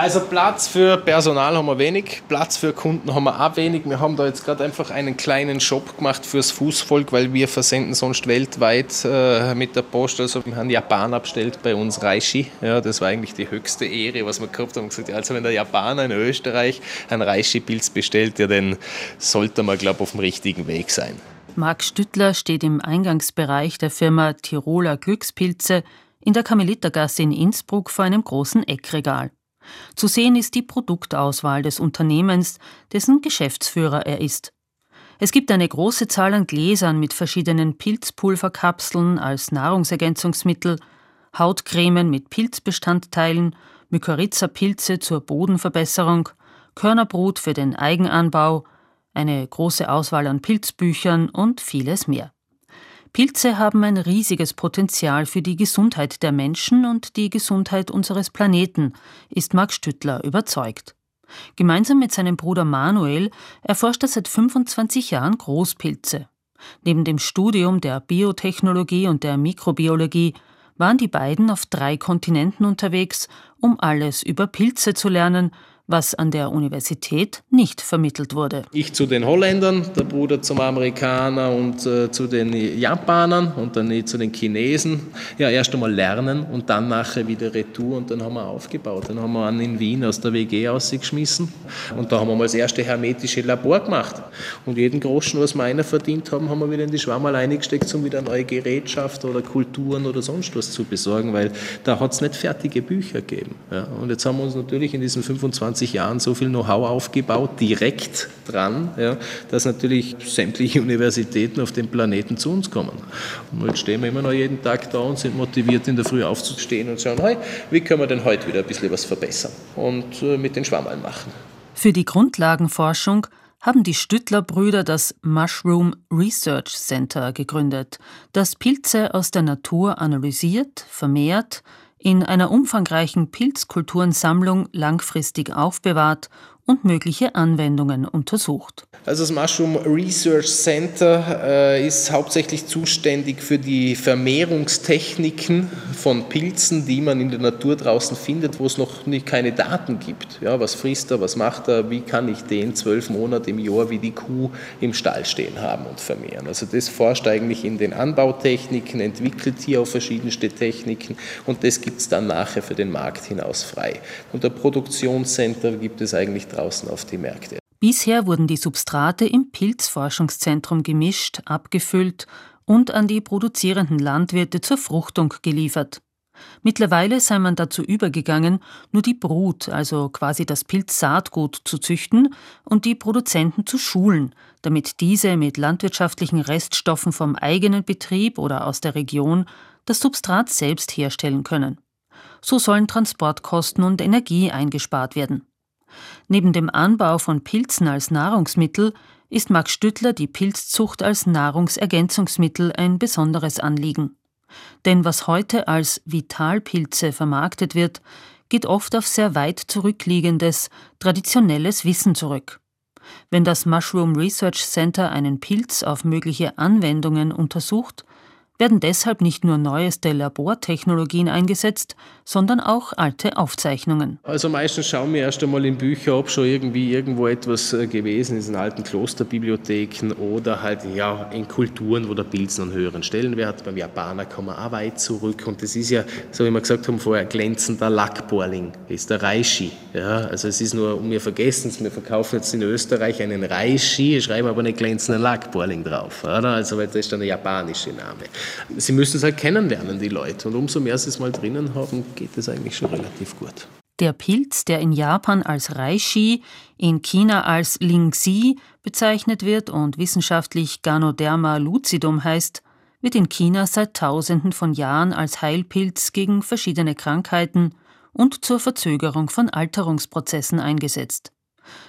Also Platz für Personal haben wir wenig, Platz für Kunden haben wir auch wenig. Wir haben da jetzt gerade einfach einen kleinen Shop gemacht fürs Fußvolk, weil wir versenden sonst weltweit äh, mit der Post. Also wir haben Japaner bestellt bei uns Reishi. Ja, das war eigentlich die höchste Ehre, was wir gehabt haben. Gesagt, also wenn der Japaner in Österreich ein Reishi-Pilz bestellt, ja, dann sollte man, glaube ich, auf dem richtigen Weg sein. Marc Stüttler steht im Eingangsbereich der Firma Tiroler Glückspilze in der Karmelitergasse in Innsbruck vor einem großen Eckregal. Zu sehen ist die Produktauswahl des Unternehmens, dessen Geschäftsführer er ist. Es gibt eine große Zahl an Gläsern mit verschiedenen Pilzpulverkapseln als Nahrungsergänzungsmittel, Hautcremen mit Pilzbestandteilen, Mykorrhiza-Pilze zur Bodenverbesserung, Körnerbrut für den Eigenanbau, eine große Auswahl an Pilzbüchern und vieles mehr. Pilze haben ein riesiges Potenzial für die Gesundheit der Menschen und die Gesundheit unseres Planeten, ist Marc Stüttler überzeugt. Gemeinsam mit seinem Bruder Manuel erforscht er seit 25 Jahren Großpilze. Neben dem Studium der Biotechnologie und der Mikrobiologie waren die beiden auf drei Kontinenten unterwegs, um alles über Pilze zu lernen was an der Universität nicht vermittelt wurde. Ich zu den Holländern, der Bruder zum Amerikaner und äh, zu den Japanern und dann zu den Chinesen. Ja, erst einmal lernen und dann nachher wieder Retour und dann haben wir aufgebaut. Dann haben wir einen in Wien aus der WG ausgeschmissen und da haben wir mal das erste hermetische Labor gemacht. Und jeden Groschen, was wir einer verdient haben, haben wir wieder in die Schwammerl eingesteckt, um wieder neue Gerätschaft oder Kulturen oder sonst was zu besorgen, weil da hat es nicht fertige Bücher gegeben. Ja. Und jetzt haben wir uns natürlich in diesen 25 20 Jahren so viel Know-how aufgebaut, direkt dran, ja, dass natürlich sämtliche Universitäten auf dem Planeten zu uns kommen. Und jetzt stehen wir immer noch jeden Tag da und sind motiviert, in der Früh aufzustehen und schauen, hey, wie können wir denn heute wieder ein bisschen was verbessern und äh, mit den Schwammerl machen. Für die Grundlagenforschung haben die Stüttler-Brüder das Mushroom Research Center gegründet, das Pilze aus der Natur analysiert, vermehrt, in einer umfangreichen Pilzkulturensammlung langfristig aufbewahrt und mögliche Anwendungen untersucht. Also das Mushroom Research Center äh, ist hauptsächlich zuständig für die Vermehrungstechniken von Pilzen, die man in der Natur draußen findet, wo es noch nicht keine Daten gibt. Ja, was frisst er, was macht er, wie kann ich den zwölf Monate im Jahr wie die Kuh im Stall stehen haben und vermehren. Also das forscht eigentlich in den Anbautechniken, entwickelt hier auch verschiedenste Techniken und das gibt es dann nachher für den Markt hinaus frei. Und der Produktionscenter gibt es eigentlich drei draußen auf die Märkte. Bisher wurden die Substrate im Pilzforschungszentrum gemischt, abgefüllt und an die produzierenden Landwirte zur Fruchtung geliefert. Mittlerweile sei man dazu übergegangen, nur die Brut, also quasi das Pilzsaatgut, zu züchten und die Produzenten zu schulen, damit diese mit landwirtschaftlichen Reststoffen vom eigenen Betrieb oder aus der Region das Substrat selbst herstellen können. So sollen Transportkosten und Energie eingespart werden. Neben dem Anbau von Pilzen als Nahrungsmittel ist Max Stüttler die Pilzzucht als Nahrungsergänzungsmittel ein besonderes Anliegen. Denn was heute als Vitalpilze vermarktet wird, geht oft auf sehr weit zurückliegendes, traditionelles Wissen zurück. Wenn das Mushroom Research Center einen Pilz auf mögliche Anwendungen untersucht, werden deshalb nicht nur neueste Labortechnologien eingesetzt, sondern auch alte Aufzeichnungen. Also meistens schauen wir erst einmal in Bücher, ob schon irgendwie irgendwo etwas äh, gewesen ist in alten Klosterbibliotheken oder halt ja in Kulturen, wo der Pilz einen höheren Stellenwert hat. Beim Japaner kommen wir auch weit zurück und das ist ja, so wie wir gesagt haben vorher, glänzender Lackbohrling, ist der Reishi. Ja, also es ist nur, wir vergessen es, wir verkaufen jetzt in Österreich einen Reishi, schreiben aber nicht glänzenden Lackbohrling drauf, oder? Also weil das ist dann der japanische Name sie müssen es halt kennenlernen, die Leute. Und umso mehr sie es mal drinnen haben, geht es eigentlich schon relativ gut. Der Pilz, der in Japan als Reishi, in China als Lingxi bezeichnet wird und wissenschaftlich Ganoderma lucidum heißt, wird in China seit Tausenden von Jahren als Heilpilz gegen verschiedene Krankheiten und zur Verzögerung von Alterungsprozessen eingesetzt.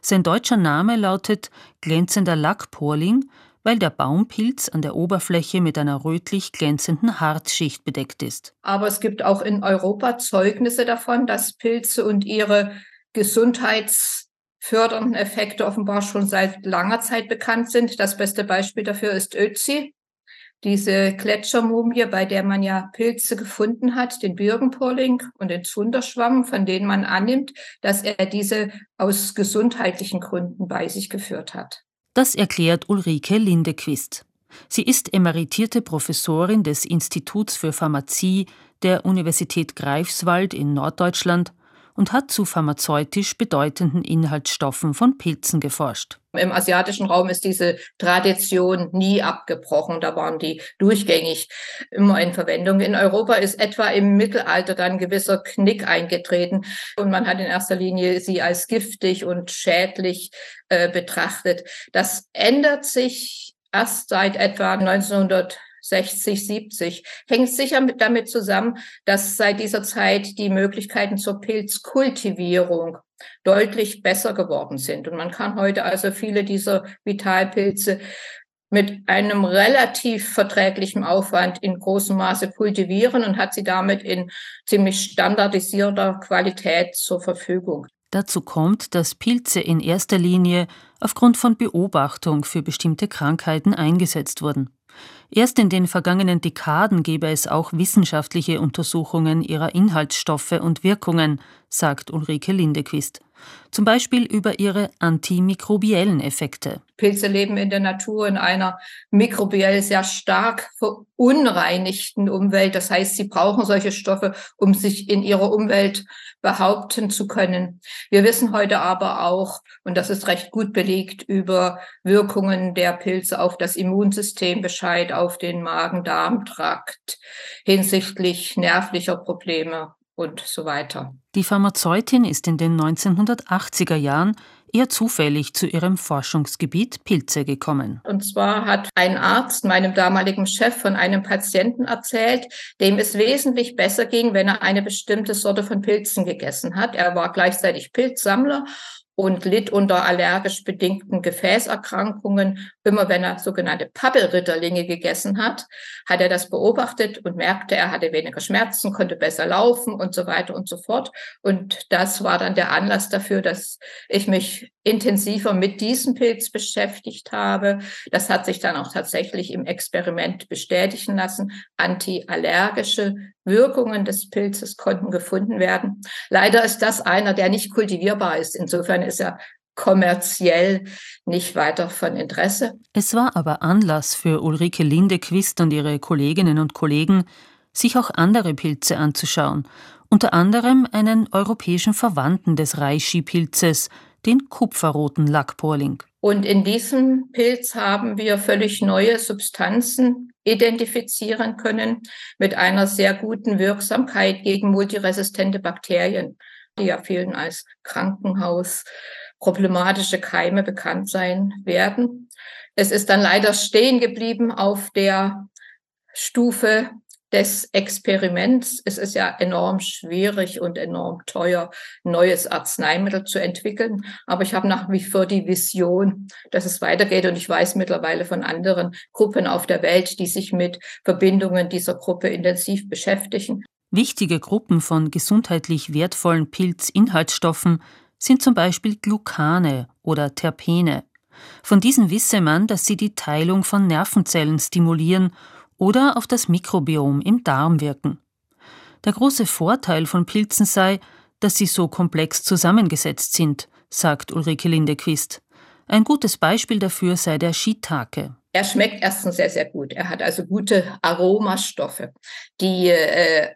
Sein deutscher Name lautet glänzender Lackporling, weil der Baumpilz an der Oberfläche mit einer rötlich glänzenden Harzschicht bedeckt ist. Aber es gibt auch in Europa Zeugnisse davon, dass Pilze und ihre gesundheitsfördernden Effekte offenbar schon seit langer Zeit bekannt sind. Das beste Beispiel dafür ist Ötzi. Diese Gletschermumie, bei der man ja Pilze gefunden hat, den Birkenpolling und den Zunderschwamm, von denen man annimmt, dass er diese aus gesundheitlichen Gründen bei sich geführt hat. Das erklärt Ulrike Lindequist. Sie ist emeritierte Professorin des Instituts für Pharmazie der Universität Greifswald in Norddeutschland und hat zu pharmazeutisch bedeutenden Inhaltsstoffen von Pilzen geforscht. Im asiatischen Raum ist diese Tradition nie abgebrochen. Da waren die durchgängig immer in Verwendung. In Europa ist etwa im Mittelalter dann gewisser Knick eingetreten und man hat in erster Linie sie als giftig und schädlich äh, betrachtet. Das ändert sich erst seit etwa 1900 60, 70. Hängt sicher mit, damit zusammen, dass seit dieser Zeit die Möglichkeiten zur Pilzkultivierung deutlich besser geworden sind. Und man kann heute also viele dieser Vitalpilze mit einem relativ verträglichen Aufwand in großem Maße kultivieren und hat sie damit in ziemlich standardisierter Qualität zur Verfügung. Dazu kommt, dass Pilze in erster Linie aufgrund von Beobachtung für bestimmte Krankheiten eingesetzt wurden. Erst in den vergangenen Dekaden gebe es auch wissenschaftliche Untersuchungen ihrer Inhaltsstoffe und Wirkungen, sagt Ulrike Lindequist zum Beispiel über ihre antimikrobiellen Effekte. Pilze leben in der Natur in einer mikrobiell sehr stark verunreinigten Umwelt. Das heißt, sie brauchen solche Stoffe, um sich in ihrer Umwelt behaupten zu können. Wir wissen heute aber auch, und das ist recht gut belegt, über Wirkungen der Pilze auf das Immunsystem Bescheid, auf den Magen-Darm-Trakt hinsichtlich nervlicher Probleme und so weiter. Die Pharmazeutin ist in den 1980er Jahren eher zufällig zu ihrem Forschungsgebiet Pilze gekommen. Und zwar hat ein Arzt meinem damaligen Chef von einem Patienten erzählt, dem es wesentlich besser ging, wenn er eine bestimmte Sorte von Pilzen gegessen hat. Er war gleichzeitig Pilzsammler und litt unter allergisch bedingten Gefäßerkrankungen. Immer wenn er sogenannte Pappelritterlinge gegessen hat, hat er das beobachtet und merkte, er hatte weniger Schmerzen, konnte besser laufen und so weiter und so fort. Und das war dann der Anlass dafür, dass ich mich intensiver mit diesem Pilz beschäftigt habe. Das hat sich dann auch tatsächlich im Experiment bestätigen lassen. Antiallergische Wirkungen des Pilzes konnten gefunden werden. Leider ist das einer, der nicht kultivierbar ist. Insofern ist er kommerziell nicht weiter von Interesse. Es war aber Anlass für Ulrike Lindequist und ihre Kolleginnen und Kollegen, sich auch andere Pilze anzuschauen, unter anderem einen europäischen Verwandten des Reishi-Pilzes, den kupferroten Lackporling. Und in diesem Pilz haben wir völlig neue Substanzen identifizieren können mit einer sehr guten Wirksamkeit gegen multiresistente Bakterien, die ja vielen als Krankenhaus problematische Keime bekannt sein werden. Es ist dann leider stehen geblieben auf der Stufe des Experiments. Es ist ja enorm schwierig und enorm teuer, neues Arzneimittel zu entwickeln. Aber ich habe nach wie vor die Vision, dass es weitergeht. Und ich weiß mittlerweile von anderen Gruppen auf der Welt, die sich mit Verbindungen dieser Gruppe intensiv beschäftigen. Wichtige Gruppen von gesundheitlich wertvollen Pilzinhaltsstoffen sind zum Beispiel Glucane oder Terpene. Von diesen wisse man, dass sie die Teilung von Nervenzellen stimulieren oder auf das Mikrobiom im Darm wirken. Der große Vorteil von Pilzen sei, dass sie so komplex zusammengesetzt sind, sagt Ulrike Lindequist. Ein gutes Beispiel dafür sei der Shiitake. Er schmeckt erstens sehr, sehr gut. Er hat also gute Aromastoffe. Die äh,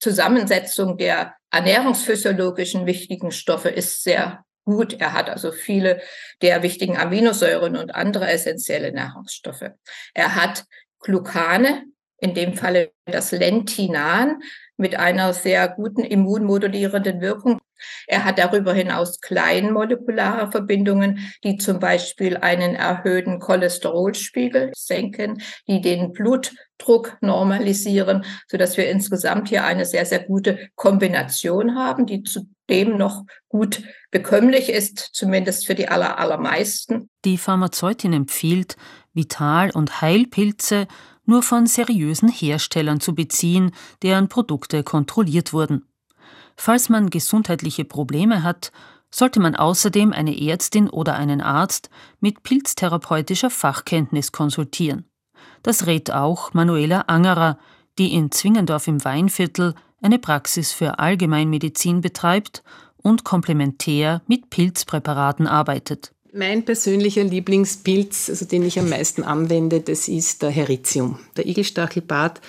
Zusammensetzung der ernährungsphysiologischen wichtigen Stoffe ist sehr gut. Er hat also viele der wichtigen Aminosäuren und andere essentielle Nahrungsstoffe. Er hat Glucane, in dem Falle das Lentinan, mit einer sehr guten immunmodulierenden Wirkung. Er hat darüber hinaus kleinmolekulare Verbindungen, die zum Beispiel einen erhöhten Cholesterolspiegel senken, die den Blutdruck normalisieren, so dass wir insgesamt hier eine sehr, sehr gute Kombination haben, die zudem noch gut bekömmlich ist, zumindest für die aller, allermeisten. Die Pharmazeutin empfiehlt, Vital- und Heilpilze nur von seriösen Herstellern zu beziehen, deren Produkte kontrolliert wurden. Falls man gesundheitliche Probleme hat, sollte man außerdem eine Ärztin oder einen Arzt mit pilztherapeutischer Fachkenntnis konsultieren. Das rät auch Manuela Angerer, die in Zwingendorf im Weinviertel eine Praxis für Allgemeinmedizin betreibt und komplementär mit Pilzpräparaten arbeitet. Mein persönlicher Lieblingspilz, also den ich am meisten anwende, das ist der Heritium. Der Igelstachelbart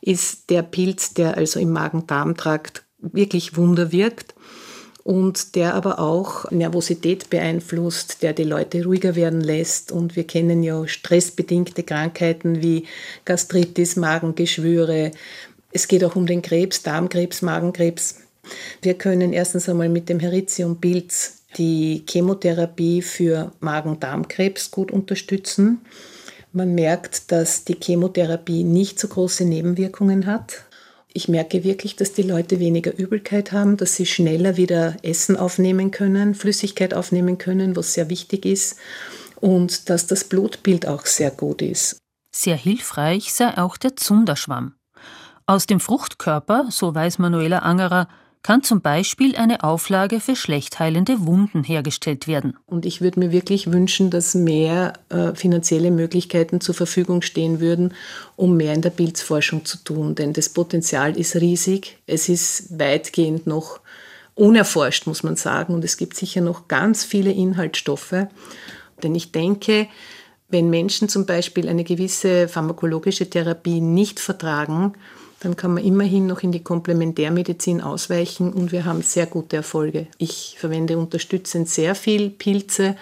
ist der Pilz, der also im Magen-Darm-Trakt wirklich Wunder wirkt und der aber auch Nervosität beeinflusst, der die Leute ruhiger werden lässt. Und wir kennen ja stressbedingte Krankheiten wie Gastritis, Magengeschwüre. Es geht auch um den Krebs, Darmkrebs, Magenkrebs. Wir können erstens einmal mit dem Heritium-Pilz die Chemotherapie für Magen-Darm-Krebs gut unterstützen. Man merkt, dass die Chemotherapie nicht so große Nebenwirkungen hat. Ich merke wirklich, dass die Leute weniger Übelkeit haben, dass sie schneller wieder Essen aufnehmen können, Flüssigkeit aufnehmen können, was sehr wichtig ist, und dass das Blutbild auch sehr gut ist. Sehr hilfreich sei auch der Zunderschwamm. Aus dem Fruchtkörper, so weiß Manuela Angerer, kann zum Beispiel eine Auflage für schlecht heilende Wunden hergestellt werden. Und ich würde mir wirklich wünschen, dass mehr äh, finanzielle Möglichkeiten zur Verfügung stehen würden, um mehr in der Pilzforschung zu tun. Denn das Potenzial ist riesig. Es ist weitgehend noch unerforscht, muss man sagen. Und es gibt sicher noch ganz viele Inhaltsstoffe. Denn ich denke, wenn Menschen zum Beispiel eine gewisse pharmakologische Therapie nicht vertragen, dann kann man immerhin noch in die Komplementärmedizin ausweichen und wir haben sehr gute Erfolge. Ich verwende unterstützend sehr viel Pilze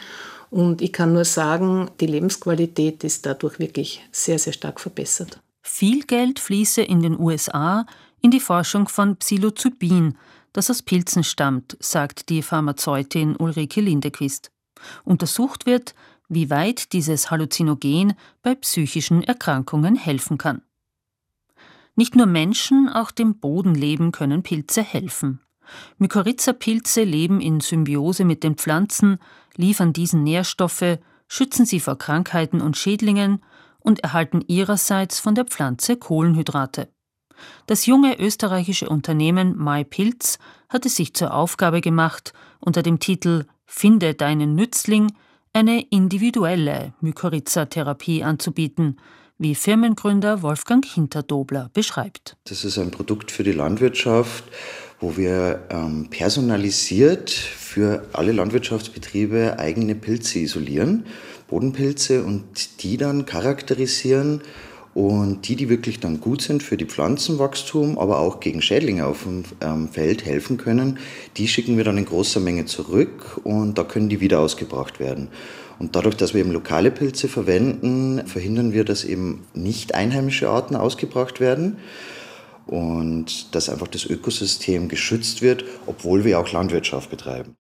und ich kann nur sagen, die Lebensqualität ist dadurch wirklich sehr, sehr stark verbessert. Viel Geld fließe in den USA in die Forschung von Psilocybin, das aus Pilzen stammt, sagt die Pharmazeutin Ulrike Lindequist. Untersucht wird, wie weit dieses Halluzinogen bei psychischen Erkrankungen helfen kann. Nicht nur Menschen, auch dem Bodenleben können Pilze helfen. Mykorrhiza-Pilze leben in Symbiose mit den Pflanzen, liefern diesen Nährstoffe, schützen sie vor Krankheiten und Schädlingen und erhalten ihrerseits von der Pflanze Kohlenhydrate. Das junge österreichische Unternehmen MyPilz hat es sich zur Aufgabe gemacht, unter dem Titel Finde deinen Nützling eine individuelle Mykorrhiza-Therapie anzubieten, wie Firmengründer Wolfgang Hinterdobler beschreibt. Das ist ein Produkt für die Landwirtschaft, wo wir ähm, personalisiert für alle Landwirtschaftsbetriebe eigene Pilze isolieren, Bodenpilze und die dann charakterisieren und die, die wirklich dann gut sind für die Pflanzenwachstum, aber auch gegen Schädlinge auf dem ähm, Feld helfen können, die schicken wir dann in großer Menge zurück und da können die wieder ausgebracht werden. Und dadurch, dass wir eben lokale Pilze verwenden, verhindern wir, dass eben nicht einheimische Arten ausgebracht werden und dass einfach das Ökosystem geschützt wird, obwohl wir auch Landwirtschaft betreiben.